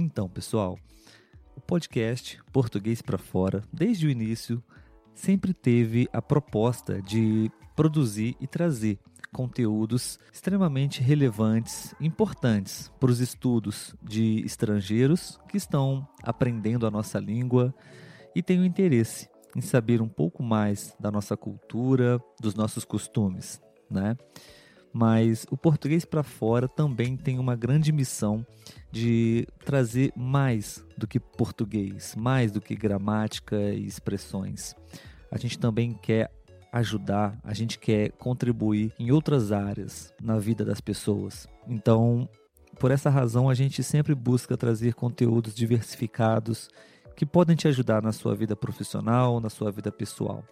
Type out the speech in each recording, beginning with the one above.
Então, pessoal, o podcast Português para Fora, desde o início, sempre teve a proposta de produzir e trazer conteúdos extremamente relevantes, importantes para os estudos de estrangeiros que estão aprendendo a nossa língua e têm o interesse em saber um pouco mais da nossa cultura, dos nossos costumes, né? Mas o português para fora também tem uma grande missão de trazer mais do que português, mais do que gramática e expressões. A gente também quer ajudar, a gente quer contribuir em outras áreas na vida das pessoas. Então, por essa razão, a gente sempre busca trazer conteúdos diversificados que podem te ajudar na sua vida profissional, na sua vida pessoal.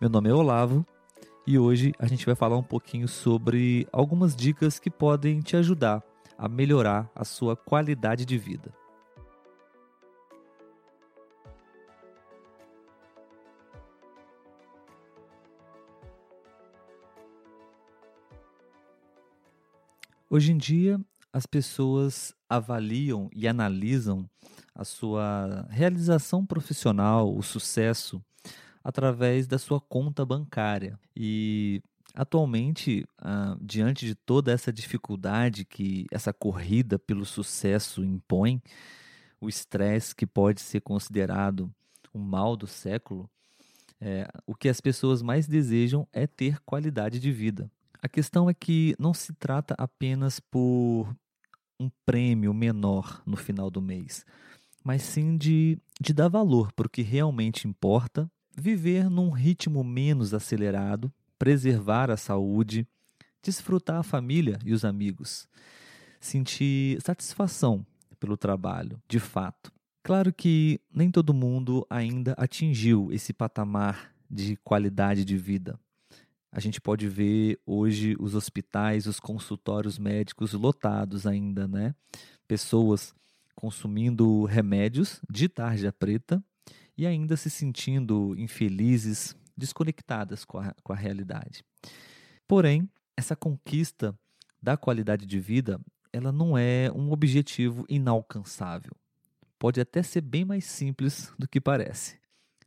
Meu nome é Olavo e hoje a gente vai falar um pouquinho sobre algumas dicas que podem te ajudar a melhorar a sua qualidade de vida. Hoje em dia, as pessoas avaliam e analisam a sua realização profissional, o sucesso, através da sua conta bancária. E Atualmente, ah, diante de toda essa dificuldade que essa corrida pelo sucesso impõe, o estresse que pode ser considerado um mal do século, é, o que as pessoas mais desejam é ter qualidade de vida. A questão é que não se trata apenas por um prêmio menor no final do mês, mas sim de, de dar valor para o que realmente importa, viver num ritmo menos acelerado preservar a saúde, desfrutar a família e os amigos, sentir satisfação pelo trabalho, de fato. Claro que nem todo mundo ainda atingiu esse patamar de qualidade de vida. A gente pode ver hoje os hospitais, os consultórios médicos lotados ainda, né? Pessoas consumindo remédios de tarja preta e ainda se sentindo infelizes desconectadas com a, com a realidade. Porém, essa conquista da qualidade de vida, ela não é um objetivo inalcançável. Pode até ser bem mais simples do que parece.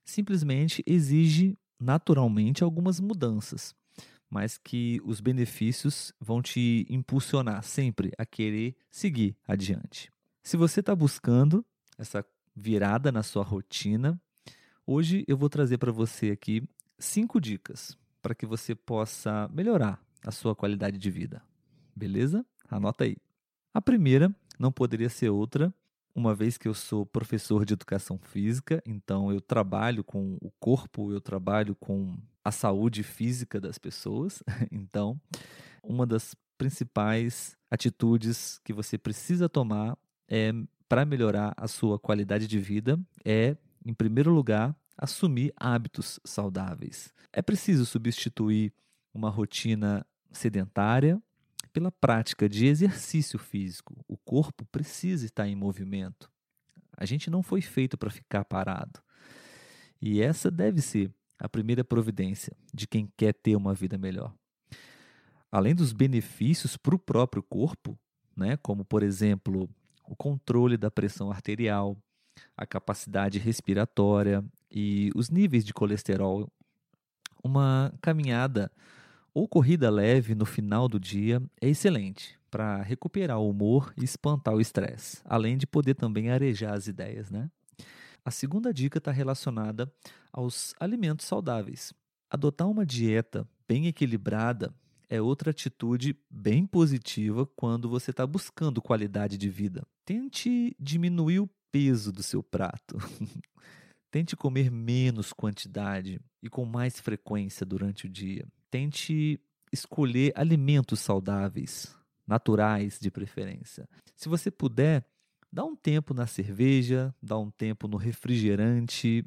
Simplesmente exige naturalmente algumas mudanças, mas que os benefícios vão te impulsionar sempre a querer seguir adiante. Se você está buscando essa virada na sua rotina, hoje eu vou trazer para você aqui cinco dicas para que você possa melhorar a sua qualidade de vida. Beleza? Anota aí. A primeira não poderia ser outra, uma vez que eu sou professor de educação física, então eu trabalho com o corpo, eu trabalho com a saúde física das pessoas. Então, uma das principais atitudes que você precisa tomar é para melhorar a sua qualidade de vida é, em primeiro lugar, assumir hábitos saudáveis. É preciso substituir uma rotina sedentária pela prática de exercício físico. O corpo precisa estar em movimento. A gente não foi feito para ficar parado. E essa deve ser a primeira providência de quem quer ter uma vida melhor. Além dos benefícios para o próprio corpo, né, como por exemplo o controle da pressão arterial, a capacidade respiratória e os níveis de colesterol, uma caminhada ou corrida leve no final do dia é excelente para recuperar o humor e espantar o estresse, além de poder também arejar as ideias, né? A segunda dica está relacionada aos alimentos saudáveis. Adotar uma dieta bem equilibrada é outra atitude bem positiva quando você está buscando qualidade de vida. Tente diminuir o peso do seu prato. Tente comer menos quantidade e com mais frequência durante o dia. Tente escolher alimentos saudáveis, naturais de preferência. Se você puder, dá um tempo na cerveja, dá um tempo no refrigerante,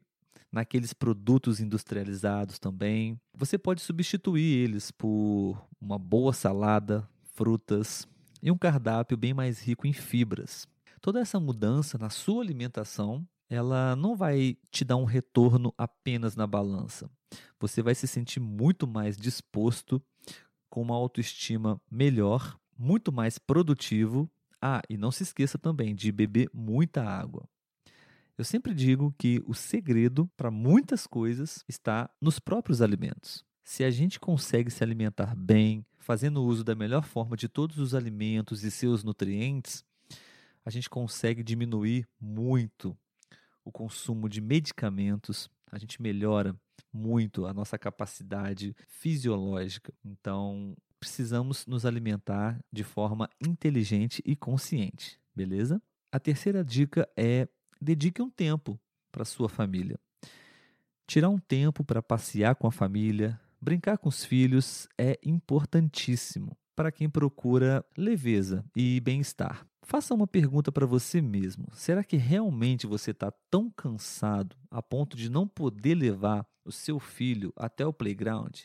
naqueles produtos industrializados também. Você pode substituir eles por uma boa salada, frutas e um cardápio bem mais rico em fibras. Toda essa mudança na sua alimentação, ela não vai te dar um retorno apenas na balança. Você vai se sentir muito mais disposto, com uma autoestima melhor, muito mais produtivo. Ah, e não se esqueça também de beber muita água. Eu sempre digo que o segredo para muitas coisas está nos próprios alimentos. Se a gente consegue se alimentar bem, fazendo uso da melhor forma de todos os alimentos e seus nutrientes, a gente consegue diminuir muito o consumo de medicamentos, a gente melhora muito a nossa capacidade fisiológica. Então, precisamos nos alimentar de forma inteligente e consciente, beleza? A terceira dica é dedique um tempo para sua família. Tirar um tempo para passear com a família, brincar com os filhos é importantíssimo para quem procura leveza e bem-estar. Faça uma pergunta para você mesmo: será que realmente você está tão cansado a ponto de não poder levar o seu filho até o playground?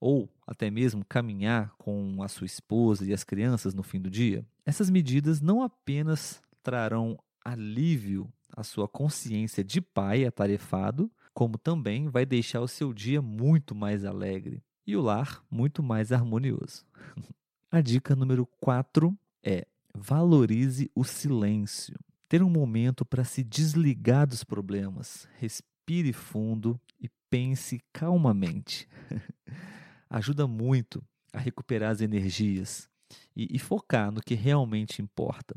Ou até mesmo caminhar com a sua esposa e as crianças no fim do dia? Essas medidas não apenas trarão alívio à sua consciência de pai atarefado, como também vai deixar o seu dia muito mais alegre e o lar muito mais harmonioso. A dica número 4 é: valorize o silêncio. Ter um momento para se desligar dos problemas. Respire fundo e pense calmamente. Ajuda muito a recuperar as energias e, e focar no que realmente importa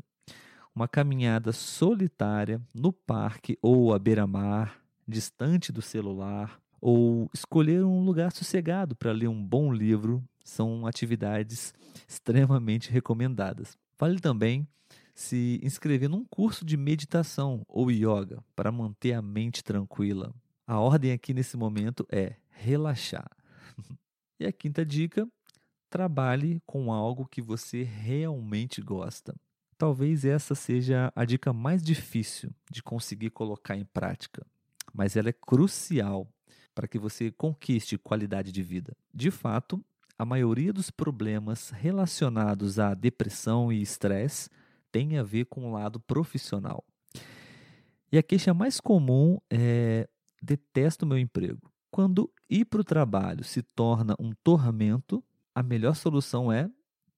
uma caminhada solitária no parque ou à beira-mar, distante do celular, ou escolher um lugar sossegado para ler um bom livro são atividades extremamente recomendadas. Vale também se inscrever num curso de meditação ou yoga para manter a mente tranquila. A ordem aqui nesse momento é relaxar. e a quinta dica: trabalhe com algo que você realmente gosta. Talvez essa seja a dica mais difícil de conseguir colocar em prática, mas ela é crucial para que você conquiste qualidade de vida. De fato, a maioria dos problemas relacionados à depressão e estresse tem a ver com o lado profissional. E a queixa mais comum é: detesto meu emprego. Quando ir para o trabalho se torna um tormento, a melhor solução é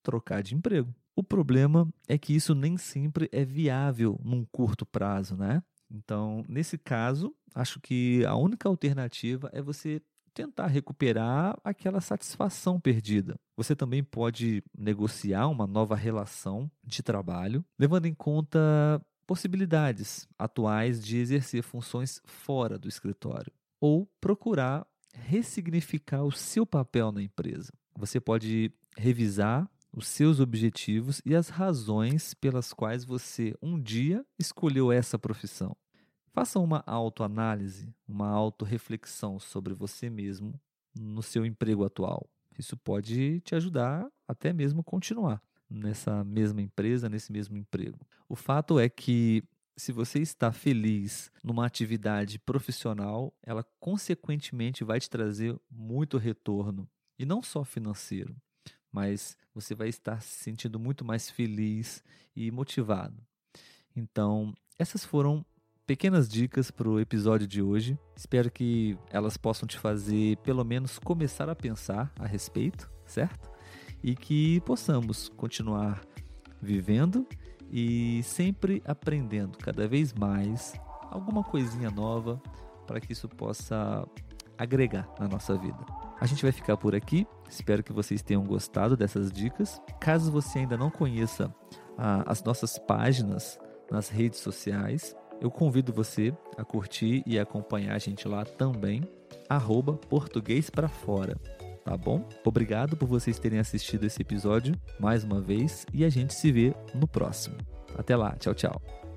trocar de emprego. O problema é que isso nem sempre é viável num curto prazo, né? Então, nesse caso, acho que a única alternativa é você tentar recuperar aquela satisfação perdida. Você também pode negociar uma nova relação de trabalho, levando em conta possibilidades atuais de exercer funções fora do escritório, ou procurar ressignificar o seu papel na empresa. Você pode revisar os seus objetivos e as razões pelas quais você um dia escolheu essa profissão. Faça uma autoanálise, uma autorreflexão sobre você mesmo no seu emprego atual. Isso pode te ajudar até mesmo continuar nessa mesma empresa, nesse mesmo emprego. O fato é que se você está feliz numa atividade profissional, ela consequentemente vai te trazer muito retorno, e não só financeiro, mas você vai estar se sentindo muito mais feliz e motivado. Então, essas foram pequenas dicas para o episódio de hoje. Espero que elas possam te fazer, pelo menos, começar a pensar a respeito, certo? E que possamos continuar vivendo e sempre aprendendo cada vez mais alguma coisinha nova para que isso possa agregar na nossa vida. A gente vai ficar por aqui. Espero que vocês tenham gostado dessas dicas. Caso você ainda não conheça a, as nossas páginas nas redes sociais, eu convido você a curtir e acompanhar a gente lá também. Arroba português para fora. Tá bom? Obrigado por vocês terem assistido esse episódio mais uma vez e a gente se vê no próximo. Até lá, tchau, tchau.